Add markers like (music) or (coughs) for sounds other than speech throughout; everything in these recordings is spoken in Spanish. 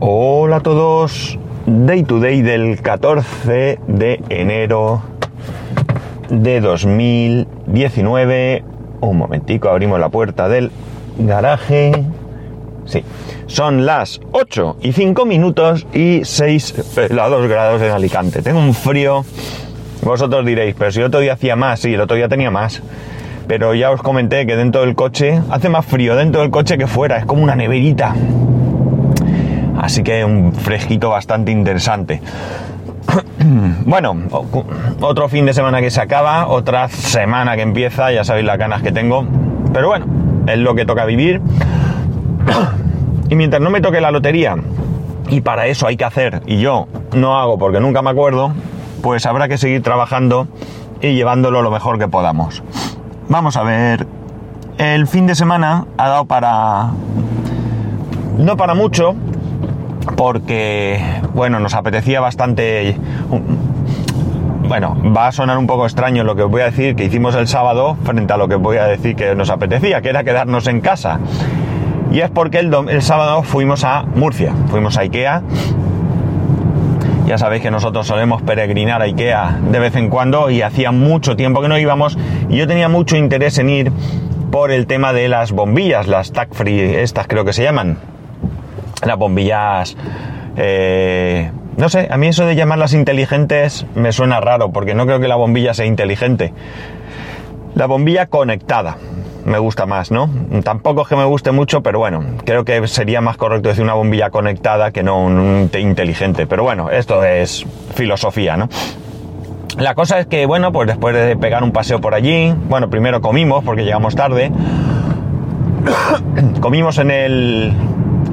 Hola a todos, Day to Day del 14 de enero de 2019. Un momentico, abrimos la puerta del garaje. Sí, son las 8 y 5 minutos y 6 2 grados en Alicante. Tengo un frío. Vosotros diréis, pero si el otro día hacía más, sí, el otro día tenía más. Pero ya os comenté que dentro del coche hace más frío dentro del coche que fuera, es como una neverita. Así que un fresquito bastante interesante. (coughs) Bueno, otro fin de semana que se acaba, otra semana que empieza, ya sabéis las ganas que tengo. Pero bueno, es lo que toca vivir. (coughs) Y mientras no me toque la lotería, y para eso hay que hacer, y yo no hago porque nunca me acuerdo, pues habrá que seguir trabajando y llevándolo lo mejor que podamos. Vamos a ver. El fin de semana ha dado para... No para mucho, porque, bueno, nos apetecía bastante... Bueno, va a sonar un poco extraño lo que os voy a decir que hicimos el sábado frente a lo que voy a decir que nos apetecía, que era quedarnos en casa. Y es porque el, el sábado fuimos a Murcia, fuimos a Ikea. Ya sabéis que nosotros solemos peregrinar a Ikea de vez en cuando y hacía mucho tiempo que no íbamos y yo tenía mucho interés en ir por el tema de las bombillas, las tag free, estas creo que se llaman las bombillas... Eh, no sé, a mí eso de llamarlas inteligentes me suena raro, porque no creo que la bombilla sea inteligente. La bombilla conectada me gusta más, ¿no? Tampoco es que me guste mucho, pero bueno, creo que sería más correcto decir una bombilla conectada que no un inteligente. Pero bueno, esto es filosofía, ¿no? La cosa es que, bueno, pues después de pegar un paseo por allí, bueno, primero comimos porque llegamos tarde. (coughs) comimos en el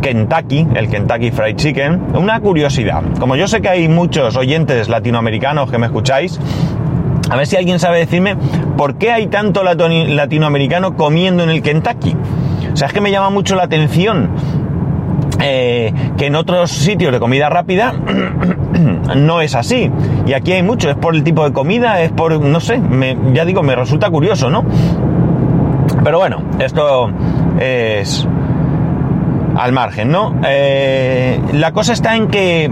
Kentucky, el Kentucky Fried Chicken. Una curiosidad, como yo sé que hay muchos oyentes latinoamericanos que me escucháis, a ver si alguien sabe decirme por qué hay tanto latinoamericano comiendo en el Kentucky. O sea, es que me llama mucho la atención eh, que en otros sitios de comida rápida (clears throat) no es así. Y aquí hay mucho, es por el tipo de comida, es por, no sé, ya digo, me resulta curioso, ¿no? Pero bueno, esto es al margen, ¿no? Eh, la cosa está en que,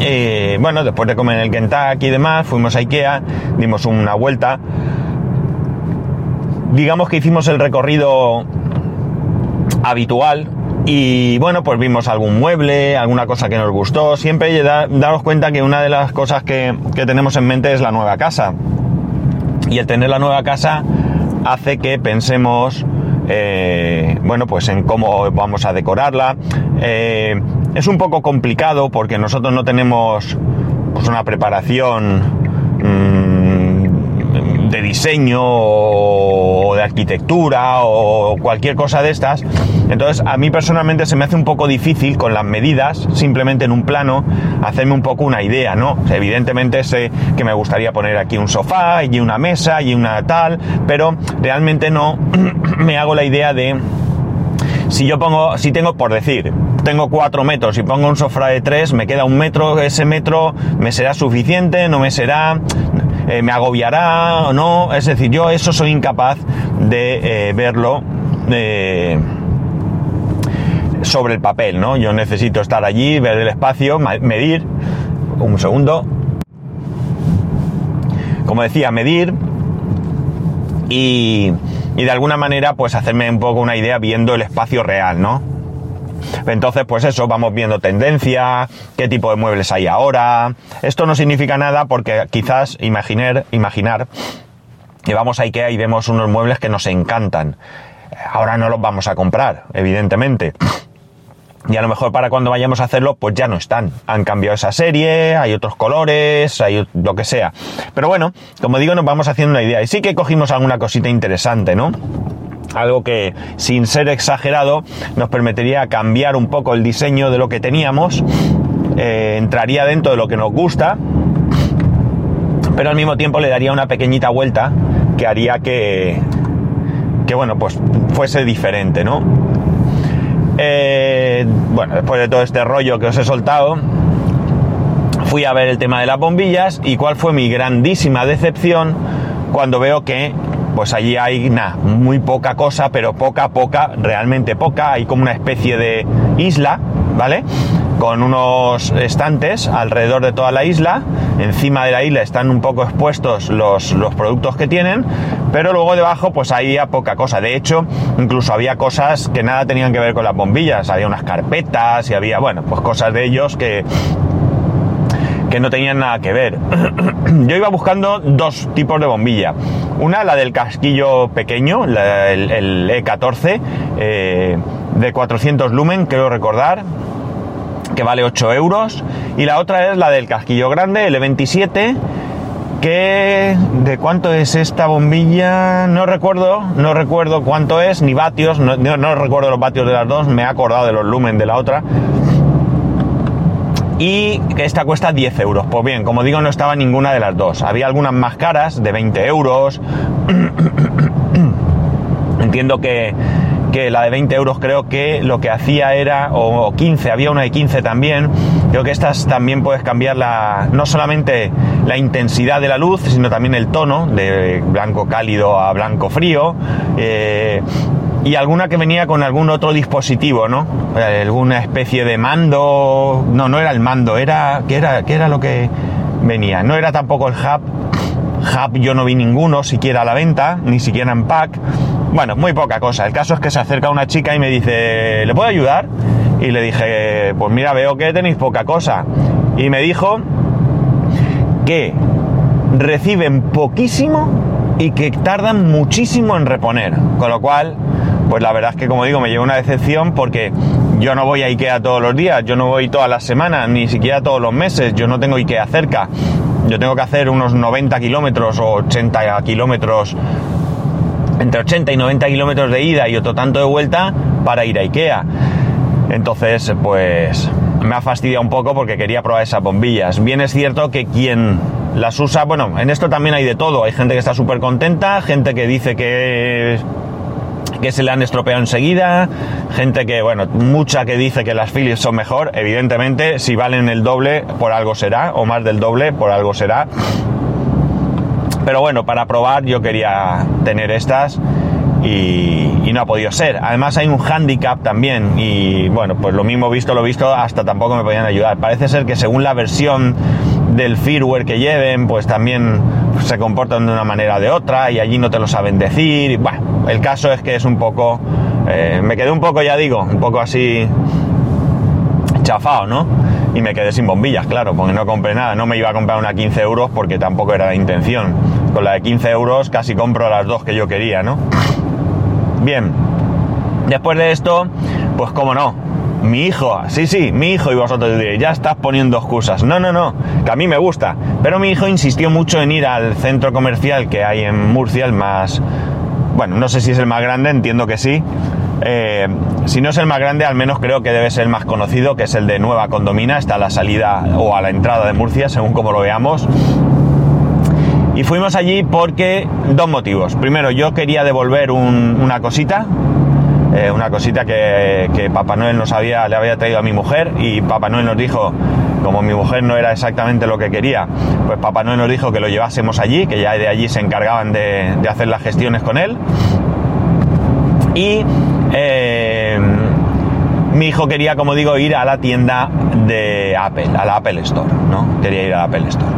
eh, bueno, después de comer el Kentucky y demás, fuimos a Ikea, dimos una vuelta. Digamos que hicimos el recorrido habitual, y bueno, pues vimos algún mueble, alguna cosa que nos gustó. Siempre da, daros cuenta que una de las cosas que, que, tenemos en mente es la nueva casa. Y el tener la nueva casa hace que pensemos eh, bueno, pues en cómo vamos a decorarla. Eh, es un poco complicado porque nosotros no tenemos pues, una preparación mm, diseño o de arquitectura o cualquier cosa de estas. Entonces, a mí personalmente se me hace un poco difícil con las medidas, simplemente en un plano, hacerme un poco una idea, ¿no? evidentemente sé que me gustaría poner aquí un sofá y una mesa y una tal, pero realmente no (clears throat) me hago la idea de si yo pongo, si tengo, por decir, tengo cuatro metros y pongo un sofá de tres, me queda un metro, ese metro me será suficiente, no me será, eh, me agobiará o no, es decir, yo eso soy incapaz de eh, verlo. Eh, sobre el papel, ¿no? Yo necesito estar allí, ver el espacio, medir, un segundo, como decía, medir y, y de alguna manera pues hacerme un poco una idea viendo el espacio real, ¿no? Entonces, pues eso, vamos viendo tendencia, qué tipo de muebles hay ahora. Esto no significa nada porque quizás imaginar, imaginar que vamos a IKEA y vemos unos muebles que nos encantan. Ahora no los vamos a comprar, evidentemente y a lo mejor para cuando vayamos a hacerlo, pues ya no están. Han cambiado esa serie, hay otros colores, hay lo que sea. Pero bueno, como digo, nos vamos haciendo una idea. Y sí que cogimos alguna cosita interesante, ¿no? Algo que, sin ser exagerado, nos permitiría cambiar un poco el diseño de lo que teníamos. Eh, entraría dentro de lo que nos gusta. Pero al mismo tiempo le daría una pequeñita vuelta que haría que, que bueno, pues fuese diferente, ¿no? Eh, bueno, después de todo este rollo que os he soltado, fui a ver el tema de las bombillas y cuál fue mi grandísima decepción cuando veo que pues allí hay nada, muy poca cosa, pero poca, poca, realmente poca, hay como una especie de isla, ¿vale? con unos estantes alrededor de toda la isla. Encima de la isla están un poco expuestos los, los productos que tienen, pero luego debajo pues había poca cosa. De hecho, incluso había cosas que nada tenían que ver con las bombillas. Había unas carpetas y había, bueno, pues cosas de ellos que, que no tenían nada que ver. (clears throat) Yo iba buscando dos tipos de bombilla. Una, la del casquillo pequeño, el, E14, eh, de 400 lumen, creo recordar, que vale 8 euros. Y la otra es la del casquillo grande, el E27, que... ¿De cuánto es esta bombilla? No recuerdo, no recuerdo cuánto es, ni vatios, no, no recuerdo los vatios de las dos, me he acordado de los lumen de la otra y esta cuesta 10 euros. Pues bien, como digo, no estaba ninguna de las dos. Había algunas más caras, de 20 euros. (coughs) Entiendo que, la de 20 euros creo que lo que hacía era, o 15, había una de 15 también. Creo que estas también puedes cambiar la, no solamente la intensidad de la luz, sino también el tono, de blanco cálido a blanco frío. Eh, y alguna que venía con algún otro dispositivo, ¿no? Eh, alguna especie de mando. No, no era el mando, era. ¿Qué era, qué era lo que venía? No era tampoco el hub. Hub yo no vi ninguno siquiera a la venta, ni siquiera en pack. Bueno, muy poca cosa. El caso es que se acerca una chica y me dice, ¿le puedo ayudar? Y le dije, pues mira, veo que tenéis poca cosa. Y me dijo que reciben poquísimo y que tardan muchísimo en reponer. Con lo cual, pues la verdad es que como digo, me lleva una decepción porque yo no voy a Ikea todos los días, yo no voy todas las semanas, ni siquiera todos los meses, yo no tengo Ikea cerca. Yo tengo que hacer unos 90 kilómetros o 80 kilómetros, entre 80 y 90 kilómetros de ida y otro tanto de vuelta para ir a Ikea. Entonces, pues me ha fastidiado un poco porque quería probar esas bombillas. Bien es cierto que quien las usa, bueno, en esto también hay de todo. Hay gente que está súper contenta, gente que dice que que se le han estropeado enseguida, gente que, bueno, mucha que dice que las Philips son mejor, evidentemente, si valen el doble, por algo será, o más del doble, por algo será. Pero bueno, para probar yo quería tener estas y, no ha podido ser. Además hay un handicap también y bueno, pues lo mismo visto lo visto, hasta tampoco me podían ayudar. Parece ser que según la versión del firmware que lleven, pues también se comportan de una manera o de otra y allí no te lo saben decir. bueno, el caso es que es un poco, eh, me quedé un poco, ya digo, un poco así chafado, ¿no? Y me quedé sin bombillas, claro, porque no compré nada. No me iba a comprar una 15 euros porque tampoco era la intención. Con la de 15 euros casi compro las dos que yo quería, ¿no? Bien, después de esto, pues como no, mi hijo, sí, sí, mi hijo y vosotros diréis, ya estás poniendo excusas. No, no, no, que a mí me gusta. Pero mi hijo insistió mucho en ir al centro comercial que hay en Murcia, el más... Bueno, no sé si es el más grande, entiendo que sí. Eh, si no es el más grande, al menos creo que debe ser el más conocido, que es el de Nueva Condomina, está a la salida o a la entrada de Murcia, según como lo veamos. Y fuimos allí porque dos motivos. Primero, yo quería devolver una cosita, eh, una cosita que, Papá Noel nos había, le había traído a mi mujer y Papá Noel nos dijo, como mi mujer no era exactamente lo que quería, pues Papá Noel nos dijo que lo llevásemos allí, que ya de allí se encargaban de, hacer las gestiones con él. Y eh, mi hijo quería, como digo, ir a la tienda de Apple, a la Apple Store, ¿no? Quería ir a la Apple Store.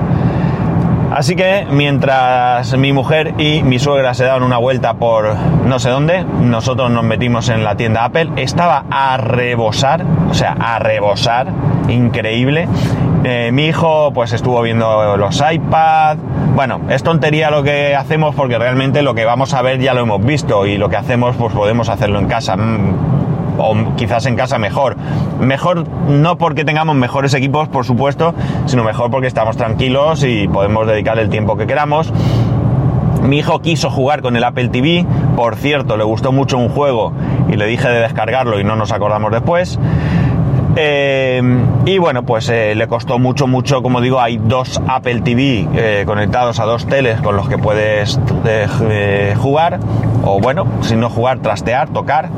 Así que mientras mi mujer y mi suegra se daban una vuelta por no sé dónde, nosotros nos metimos en la tienda Apple. Estaba a rebosar, o sea, a rebosar, increíble. Eh, mi hijo pues estuvo viendo los iPads. Bueno, es tontería lo que hacemos porque realmente lo que vamos a ver ya lo hemos visto y lo que hacemos pues podemos hacerlo en casa mm, o quizás en casa mejor. Mejor no porque tengamos mejores equipos, por supuesto, sino mejor porque estamos tranquilos y podemos dedicar el tiempo que queramos. Mi hijo quiso jugar con el Apple TV, por cierto, le gustó mucho un juego y le dije de descargarlo y no nos acordamos después. Eh, y bueno, pues eh, le costó mucho, mucho, como digo, hay dos Apple TV eh, conectados a dos teles con los que puedes jugar, o bueno, si no jugar, trastear, tocar,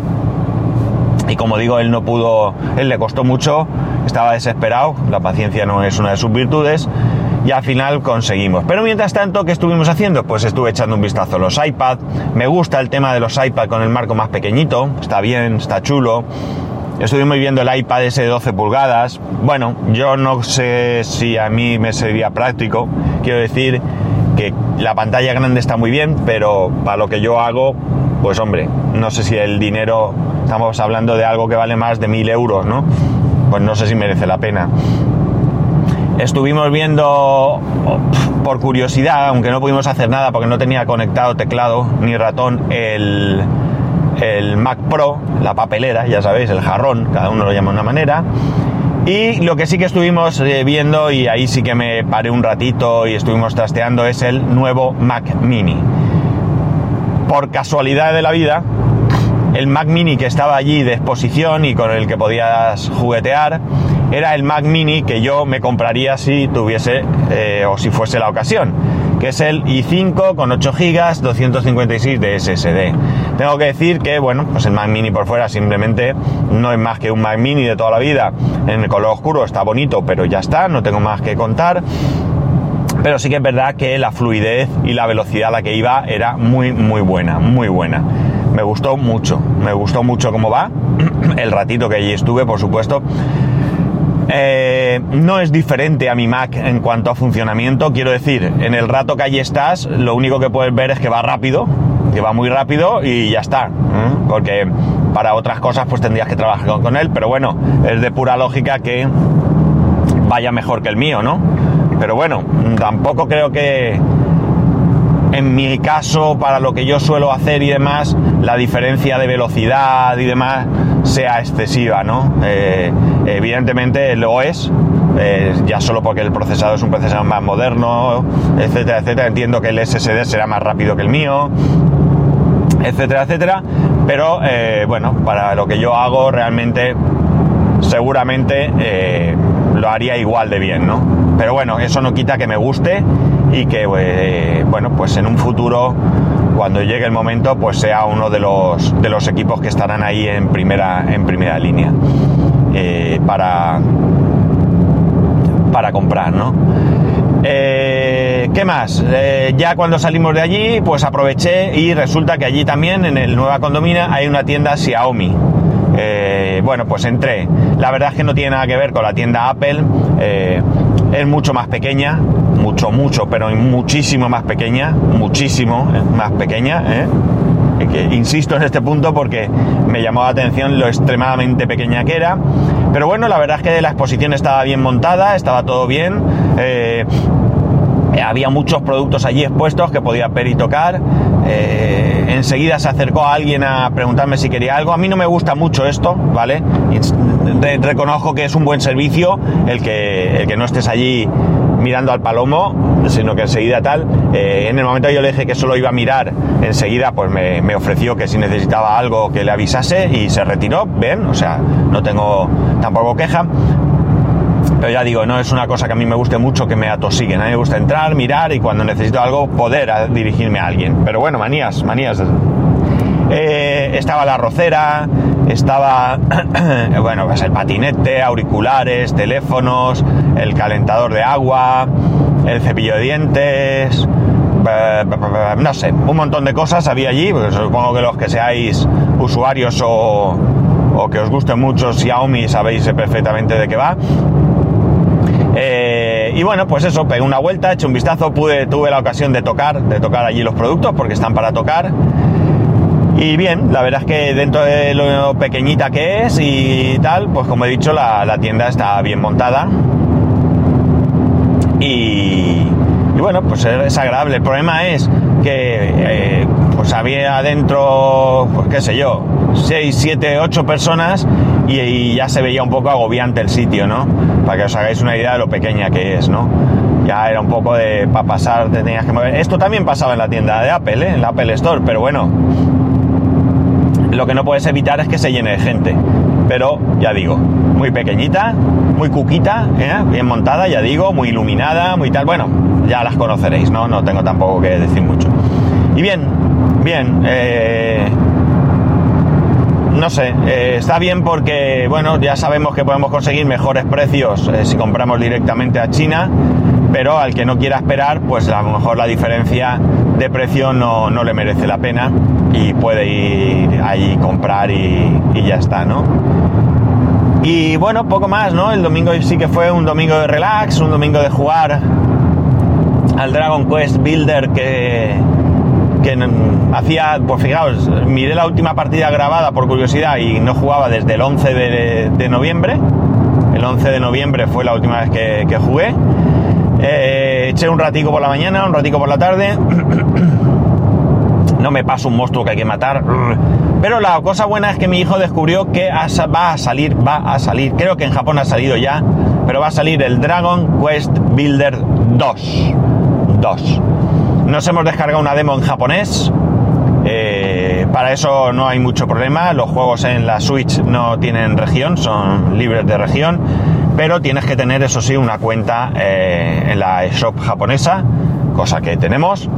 y como digo, él no pudo, él le costó mucho, estaba desesperado, la paciencia no es una de sus virtudes, y al final conseguimos. Pero mientras tanto, ¿qué estuvimos haciendo? Pues estuve echando un vistazo a los iPad, me gusta el tema de los iPad con el marco más pequeñito, está bien, está chulo. estuvimos viendo el iPad ese de 12 pulgadas. Bueno, yo no sé si a mí me sería práctico. Quiero decir que la pantalla grande está muy bien, pero para lo que yo hago, pues hombre, no sé si el dinero, estamos hablando de algo que vale más de 1000 euros, ¿no? Pues no sé si merece la pena. Estuvimos viendo por curiosidad, aunque no pudimos hacer nada porque no tenía conectado teclado ni ratón, el, el Mac Pro, la papelera, ya sabéis, el jarrón, cada uno lo llama de una manera. Y lo que sí que estuvimos eh, viendo, y ahí sí que me paré un ratito y estuvimos trasteando, es el nuevo Mac Mini. Por casualidad de la vida, el Mac Mini que estaba allí de exposición y con el que podías juguetear, era el Mac Mini que yo me compraría si tuviese eh, o si fuese la ocasión, que es el i5 con 8 GB, 256 de SSD. Tengo que decir que, bueno, pues el Mac Mini por fuera simplemente no es más que un Mac Mini de toda la vida. En el color oscuro está bonito, pero ya está, no tengo más que contar. Pero sí que es verdad que la fluidez y la velocidad a la que iba era muy, muy buena, muy buena. Me gustó mucho, me gustó mucho cómo va. (clears throat) El ratito que allí estuve, por supuesto. Eh, no es diferente a mi Mac en cuanto a funcionamiento. Quiero decir, en el rato que allí estás, lo único que puedes ver es que va rápido, que va muy rápido y ya está. ¿eh? Porque para otras cosas pues tendrías que trabajar con él, pero bueno, es de pura lógica que vaya mejor que el mío, ¿no? Pero bueno, tampoco creo que en mi caso, para lo que yo suelo hacer y demás, la diferencia de velocidad y demás sea excesiva, ¿no? Eh, evidentemente lo es, eh, ya solo porque el procesador es un procesador más moderno, etcétera, etcétera. Entiendo que el SSD será más rápido que el mío, etcétera, etcétera. Pero eh, bueno, para lo que yo hago realmente, seguramente lo haría igual de bien, ¿no? Pero bueno, eso no quita que me guste y que, eh, bueno, pues en un futuro, cuando llegue el momento, pues sea uno de los, de los equipos que estarán ahí en primera, en primera línea eh, para, para comprar, ¿no? Eh, ¿Qué más? ya cuando salimos de allí, pues aproveché y resulta que allí también, en el Nueva Condomina, hay una tienda Xiaomi. Bueno, pues entré. La verdad es que no tiene nada que ver con la tienda Apple es mucho más pequeña, mucho, mucho, pero muchísimo más pequeña, muchísimo eh, más pequeña. ¿eh? Que, insisto en este punto porque me llamó la atención lo extremadamente pequeña que era. Pero bueno, la verdad es que la exposición estaba bien montada, estaba todo bien. Eh, había muchos productos allí expuestos que podía ver y tocar. Eh, enseguida se acercó a alguien a preguntarme si quería algo. A mí no me gusta mucho esto, ¿vale? reconozco que es un buen servicio el que, el que no estés allí mirando al palomo, sino que enseguida tal. Eh, en el momento yo le dije que solo iba a mirar, enseguida pues me, me, ofreció que si necesitaba algo que le avisase y se retiró. Ven, o sea, no tengo tampoco queja. Pero ya digo, no es una cosa que a mí me guste mucho que me atosiguen. A mí me gusta entrar, mirar y cuando necesito algo poder dirigirme a alguien. Pero bueno, manías, manías. Eh, estaba la rocera, estaba, (clears throat) bueno, pues el patinete, auriculares, teléfonos, el calentador de agua, el cepillo de dientes, no sé, un montón de cosas había allí, porque supongo que los que seáis usuarios o, o que os guste mucho Xiaomi sabéis perfectamente de qué va. Eh, y bueno, pues eso, pegué una vuelta, eché un vistazo, pude, tuve la ocasión de tocar, de tocar allí los productos porque están para tocar. Y bien, la verdad es que dentro de lo pequeñita que es y tal, pues como he dicho, la, tienda está bien montada. Y, bueno, pues es agradable. El problema es que eh, pues había adentro, pues qué sé yo, 6, 7, 8 personas y, ya se veía un poco agobiante el sitio, ¿no? Para que os hagáis una idea de lo pequeña que es, ¿no? Ya era un poco de, para pasar te tenías que mover. Esto también pasaba en la tienda de Apple, ¿eh? en la Apple Store, pero bueno, lo que no puedes evitar es que se llene de gente. Pero ya digo, muy pequeñita, muy cuquita, ¿eh? bien montada, ya digo, muy iluminada, muy tal. Bueno, ya las conoceréis, ¿no? No tengo tampoco que decir mucho. Y bien, bien, eh, no sé, eh, está bien porque, bueno, ya sabemos que podemos conseguir mejores precios eh, si compramos directamente a China, pero al que no quiera esperar, pues a lo mejor la diferencia de precio no, le merece la pena y puede ir ahí comprar y, ya está, ¿no? Y bueno, poco más, ¿no? El domingo sí que fue un domingo de relax, un domingo de jugar al Dragon Quest Builder que, que hacía, pues fijaos, miré la última partida grabada por curiosidad y no jugaba desde el 11 de, noviembre. El 11 de noviembre fue la última vez que, jugué. Eh, eché un ratico por la mañana, un ratico por la tarde. (clears throat) no me paso un monstruo que hay que matar. Pero la cosa buena es que mi hijo descubrió que va a salir, va a salir. Creo que en Japón ha salido ya, pero va a salir el Dragon Quest Builder 2. 2. Nos hemos descargado una demo en japonés. Eh, para eso no hay mucho problema. Los juegos en la Switch no tienen región, son libres de región. Pero tienes que tener, eso sí, una cuenta eh, en la shop japonesa, cosa que tenemos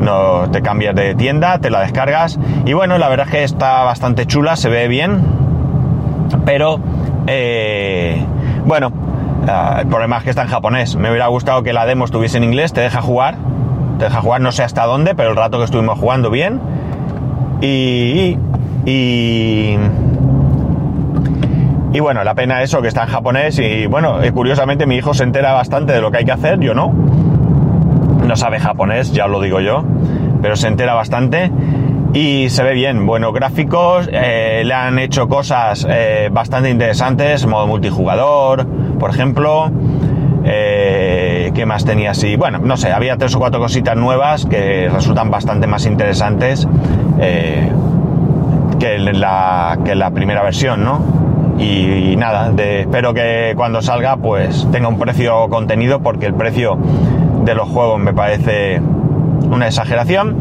no te cambias de tienda, te la descargas y bueno, la verdad es que está bastante chula, se ve bien, pero eh, bueno, ah, el problema es que está en japonés. Me hubiera gustado que la demo estuviese en inglés, te deja jugar, te deja jugar no sé hasta dónde, pero el rato que estuvimos jugando bien y y y bueno, la pena eso que está en japonés y bueno, eh, curiosamente mi hijo se entera bastante de lo que hay que hacer, yo no no sabe japonés, ya lo digo yo, pero se entera bastante y se ve bien. Buenos gráficos, eh, le han hecho cosas eh, bastante interesantes, modo multijugador, por ejemplo. ¿Qué más tenía así? Bueno, no sé, había tres o cuatro cositas nuevas que resultan bastante más interesantes que, la, que la primera versión, ¿no? Y, nada, espero que cuando salga pues tenga un precio contenido porque el precio de los juegos me parece una exageración.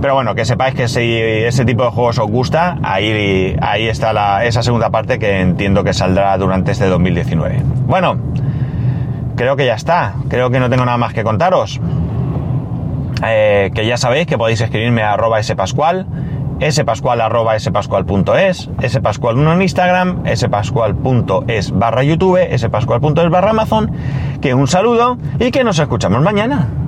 Pero bueno, que sepáis que si ese tipo de juegos os gusta, ahí, ahí está la, esa segunda parte que entiendo que saldrá durante este 2019. Bueno, creo que ya está. Creo que no tengo nada más que contaros. Eh, que ya sabéis que podéis escribirme a arroba spascual, spascual arroba spascual.es, spascual1 en Instagram, spascual.es barra YouTube, spascual.es barra Amazon. Que un saludo y que nos escuchamos mañana.